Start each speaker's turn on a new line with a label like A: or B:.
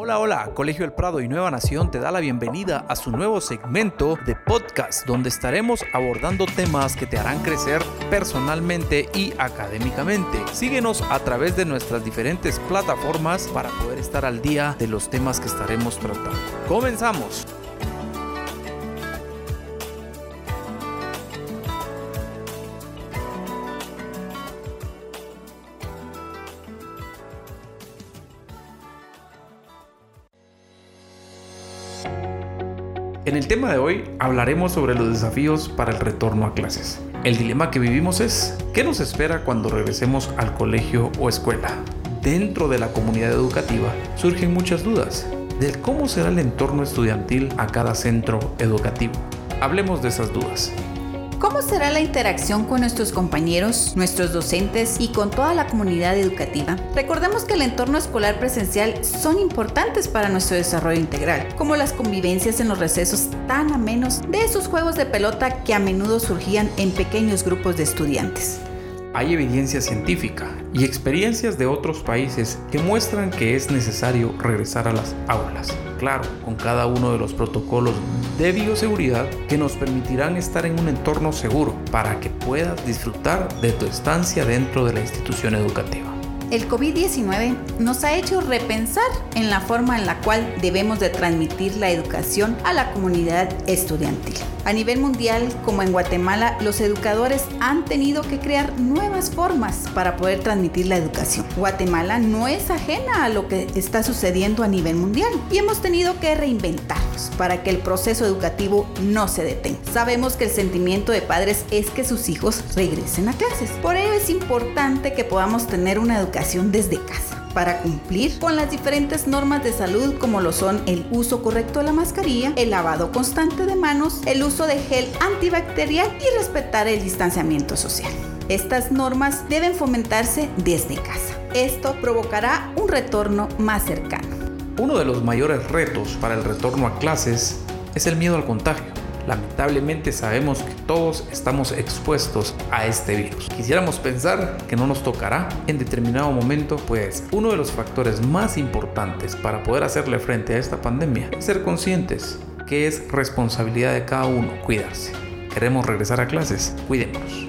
A: Hola, hola, Colegio El Prado y Nueva Nación te da la bienvenida a su nuevo segmento de podcast donde estaremos abordando temas que te harán crecer personalmente y académicamente. Síguenos a través de nuestras diferentes plataformas para poder estar al día de los temas que estaremos tratando. Comenzamos. En el tema de hoy hablaremos sobre los desafíos para el retorno a clases. El dilema que vivimos es, ¿qué nos espera cuando regresemos al colegio o escuela? Dentro de la comunidad educativa surgen muchas dudas del cómo será el entorno estudiantil a cada centro educativo. Hablemos de esas dudas.
B: ¿Cómo será la interacción con nuestros compañeros, nuestros docentes y con toda la comunidad educativa? Recordemos que el entorno escolar presencial son importantes para nuestro desarrollo integral, como las convivencias en los recesos tan amenos de esos juegos de pelota que a menudo surgían en pequeños grupos de estudiantes.
A: Hay evidencia científica y experiencias de otros países que muestran que es necesario regresar a las aulas. Claro, con cada uno de los protocolos de bioseguridad que nos permitirán estar en un entorno seguro para que puedas disfrutar de tu estancia dentro de la institución educativa.
B: El COVID-19 nos ha hecho repensar en la forma en la cual debemos de transmitir la educación a la comunidad estudiantil. A nivel mundial, como en Guatemala, los educadores han tenido que crear nuevas formas para poder transmitir la educación. Guatemala no es ajena a lo que está sucediendo a nivel mundial y hemos tenido que reinventarnos para que el proceso educativo no se detenga. Sabemos que el sentimiento de padres es que sus hijos regresen a clases. Por ello es importante que podamos tener una educación desde casa para cumplir con las diferentes normas de salud como lo son el uso correcto de la mascarilla, el lavado constante de manos, el uso de gel antibacterial y respetar el distanciamiento social. Estas normas deben fomentarse desde casa. Esto provocará un retorno más cercano.
A: Uno de los mayores retos para el retorno a clases es el miedo al contagio. Lamentablemente sabemos que todos estamos expuestos a este virus. Quisiéramos pensar que no nos tocará en determinado momento, pues uno de los factores más importantes para poder hacerle frente a esta pandemia es ser conscientes que es responsabilidad de cada uno cuidarse. Queremos regresar a clases, cuidémonos.